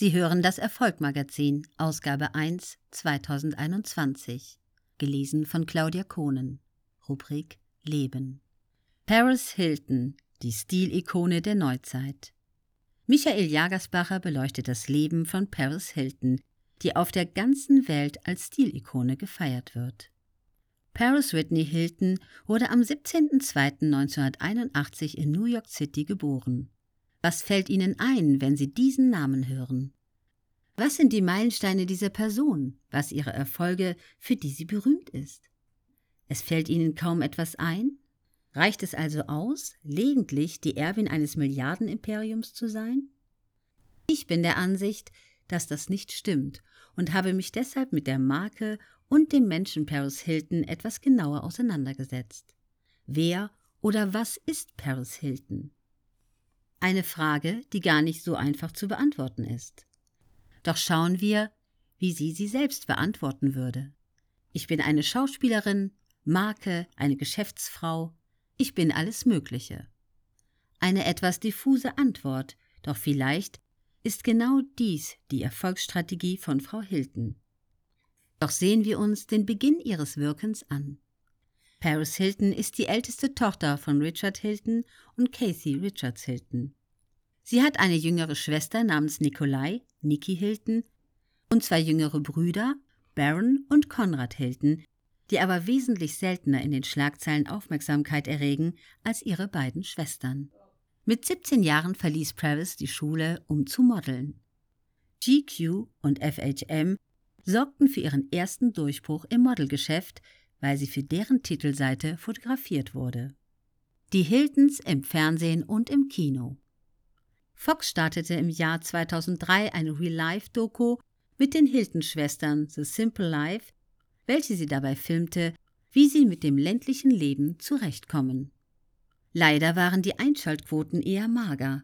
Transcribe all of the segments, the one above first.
Sie hören das Erfolgmagazin, Ausgabe 1, 2021. Gelesen von Claudia Kohnen. Rubrik Leben. Paris Hilton, die Stilikone der Neuzeit. Michael Jagersbacher beleuchtet das Leben von Paris Hilton, die auf der ganzen Welt als Stilikone gefeiert wird. Paris Whitney Hilton wurde am 17.02.1981 in New York City geboren. Was fällt Ihnen ein, wenn Sie diesen Namen hören? Was sind die Meilensteine dieser Person, was ihre Erfolge, für die sie berühmt ist? Es fällt Ihnen kaum etwas ein? Reicht es also aus, lediglich die Erbin eines Milliardenimperiums zu sein? Ich bin der Ansicht, dass das nicht stimmt und habe mich deshalb mit der Marke und dem Menschen Paris Hilton etwas genauer auseinandergesetzt. Wer oder was ist Paris Hilton? Eine Frage, die gar nicht so einfach zu beantworten ist. Doch schauen wir, wie sie sie selbst beantworten würde. Ich bin eine Schauspielerin, Marke, eine Geschäftsfrau, ich bin alles Mögliche. Eine etwas diffuse Antwort, doch vielleicht ist genau dies die Erfolgsstrategie von Frau Hilton. Doch sehen wir uns den Beginn ihres Wirkens an. Paris Hilton ist die älteste Tochter von Richard Hilton und Kathy Richards Hilton. Sie hat eine jüngere Schwester namens Nikolai, Nikki Hilton, und zwei jüngere Brüder, Baron und Konrad Hilton, die aber wesentlich seltener in den Schlagzeilen Aufmerksamkeit erregen als ihre beiden Schwestern. Mit 17 Jahren verließ Travis die Schule, um zu modeln. GQ und FHM sorgten für ihren ersten Durchbruch im Modelgeschäft, weil sie für deren Titelseite fotografiert wurde. Die Hiltons im Fernsehen und im Kino. Fox startete im Jahr 2003 eine Real-Life-Doku mit den Hilton-Schwestern The Simple Life, welche sie dabei filmte, wie sie mit dem ländlichen Leben zurechtkommen. Leider waren die Einschaltquoten eher mager,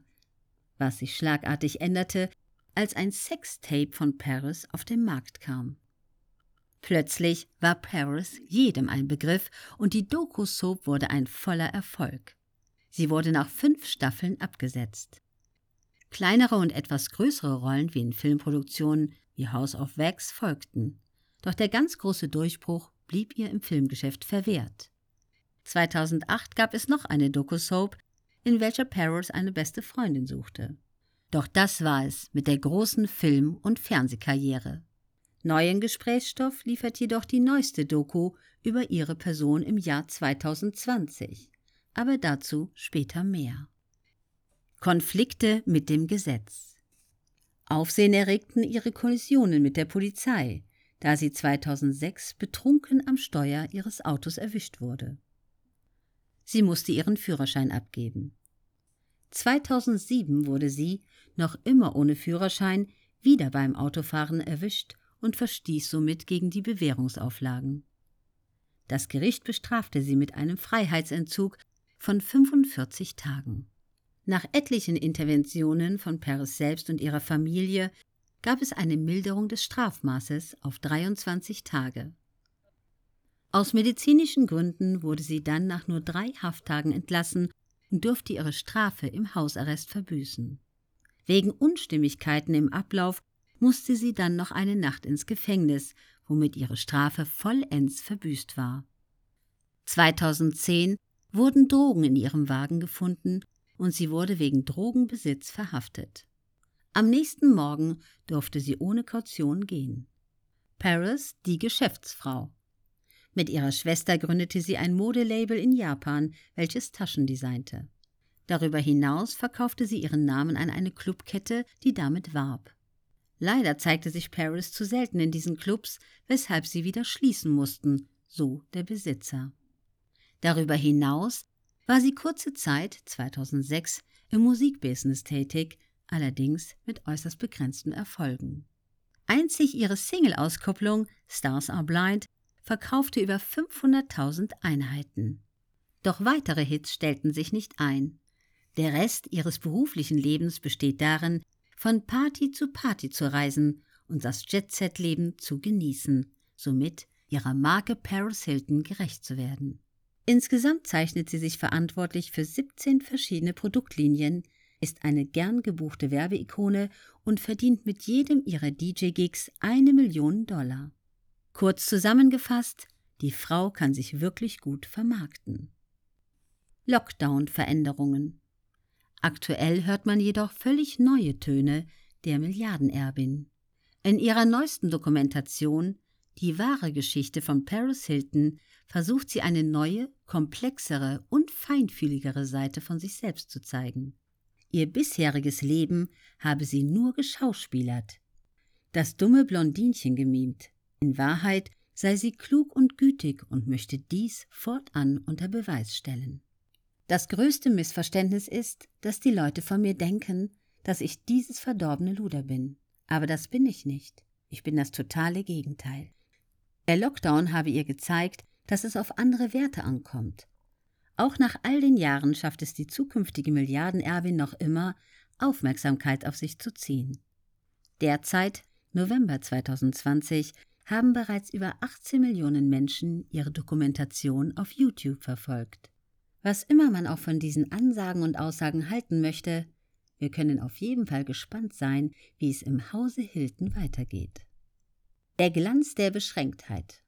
was sich schlagartig änderte, als ein Sextape von Paris auf den Markt kam. Plötzlich war Paris jedem ein Begriff und die Doku-Soap wurde ein voller Erfolg. Sie wurde nach fünf Staffeln abgesetzt. Kleinere und etwas größere Rollen wie in Filmproduktionen wie House of Wax folgten. Doch der ganz große Durchbruch blieb ihr im Filmgeschäft verwehrt. 2008 gab es noch eine Doku-Soap, in welcher Paris eine beste Freundin suchte. Doch das war es mit der großen Film- und Fernsehkarriere. Neuen Gesprächsstoff liefert jedoch die neueste Doku über ihre Person im Jahr 2020. Aber dazu später mehr. Konflikte mit dem Gesetz. Aufsehen erregten ihre Kollisionen mit der Polizei, da sie 2006 betrunken am Steuer ihres Autos erwischt wurde. Sie musste ihren Führerschein abgeben. 2007 wurde sie, noch immer ohne Führerschein, wieder beim Autofahren erwischt und verstieß somit gegen die Bewährungsauflagen. Das Gericht bestrafte sie mit einem Freiheitsentzug von 45 Tagen. Nach etlichen Interventionen von Paris selbst und ihrer Familie gab es eine Milderung des Strafmaßes auf 23 Tage. Aus medizinischen Gründen wurde sie dann nach nur drei Hafttagen entlassen und durfte ihre Strafe im Hausarrest verbüßen. Wegen Unstimmigkeiten im Ablauf musste sie dann noch eine Nacht ins Gefängnis, womit ihre Strafe vollends verbüßt war. 2010 wurden Drogen in ihrem Wagen gefunden und sie wurde wegen Drogenbesitz verhaftet. Am nächsten Morgen durfte sie ohne Kaution gehen. Paris, die Geschäftsfrau. Mit ihrer Schwester gründete sie ein Modelabel in Japan, welches Taschen designte. Darüber hinaus verkaufte sie ihren Namen an eine Clubkette, die damit warb. Leider zeigte sich Paris zu selten in diesen Clubs, weshalb sie wieder schließen mussten, so der Besitzer. Darüber hinaus war sie kurze Zeit, 2006, im Musikbusiness tätig, allerdings mit äußerst begrenzten Erfolgen. Einzig ihre Single-Auskopplung Stars Are Blind verkaufte über 500.000 Einheiten. Doch weitere Hits stellten sich nicht ein. Der Rest ihres beruflichen Lebens besteht darin, von Party zu Party zu reisen und das Jet-Set-Leben zu genießen, somit ihrer Marke Paris Hilton gerecht zu werden. Insgesamt zeichnet sie sich verantwortlich für 17 verschiedene Produktlinien, ist eine gern gebuchte Werbeikone und verdient mit jedem ihrer DJ-Gigs eine Million Dollar. Kurz zusammengefasst, die Frau kann sich wirklich gut vermarkten. Lockdown-Veränderungen. Aktuell hört man jedoch völlig neue Töne der Milliardenerbin. In ihrer neuesten Dokumentation Die wahre Geschichte von Paris Hilton versucht sie eine neue, komplexere und feinfühligere Seite von sich selbst zu zeigen. Ihr bisheriges Leben habe sie nur geschauspielert, das dumme Blondinchen gemimt. In Wahrheit sei sie klug und gütig und möchte dies fortan unter Beweis stellen. Das größte Missverständnis ist, dass die Leute von mir denken, dass ich dieses verdorbene Luder bin. Aber das bin ich nicht. Ich bin das totale Gegenteil. Der Lockdown habe ihr gezeigt, dass es auf andere Werte ankommt. Auch nach all den Jahren schafft es die zukünftige Milliardenerbin noch immer, Aufmerksamkeit auf sich zu ziehen. Derzeit, November 2020, haben bereits über 18 Millionen Menschen ihre Dokumentation auf YouTube verfolgt. Was immer man auch von diesen Ansagen und Aussagen halten möchte, wir können auf jeden Fall gespannt sein, wie es im Hause Hilton weitergeht. Der Glanz der Beschränktheit.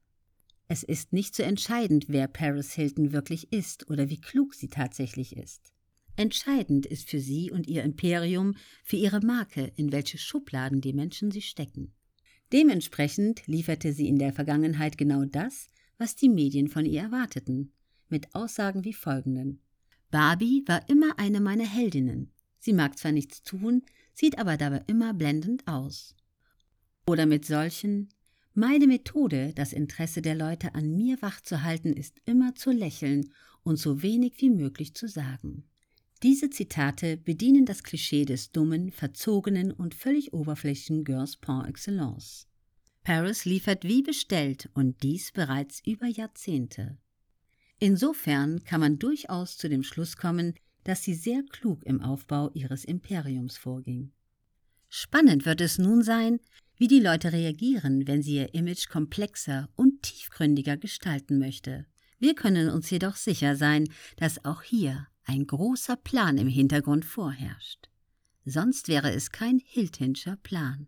Es ist nicht so entscheidend, wer Paris Hilton wirklich ist oder wie klug sie tatsächlich ist. Entscheidend ist für sie und ihr Imperium, für ihre Marke, in welche Schubladen die Menschen sie stecken. Dementsprechend lieferte sie in der Vergangenheit genau das, was die Medien von ihr erwarteten, mit Aussagen wie folgenden. Barbie war immer eine meiner Heldinnen. Sie mag zwar nichts tun, sieht aber dabei immer blendend aus. Oder mit solchen meine Methode, das Interesse der Leute an mir wachzuhalten, ist immer zu lächeln und so wenig wie möglich zu sagen. Diese Zitate bedienen das Klischee des dummen, verzogenen und völlig oberflächlichen Girls par excellence. Paris liefert wie bestellt und dies bereits über Jahrzehnte. Insofern kann man durchaus zu dem Schluss kommen, dass sie sehr klug im Aufbau ihres Imperiums vorging. Spannend wird es nun sein, wie die Leute reagieren, wenn sie ihr Image komplexer und tiefgründiger gestalten möchte. Wir können uns jedoch sicher sein, dass auch hier ein großer Plan im Hintergrund vorherrscht. Sonst wäre es kein Hiltinscher Plan.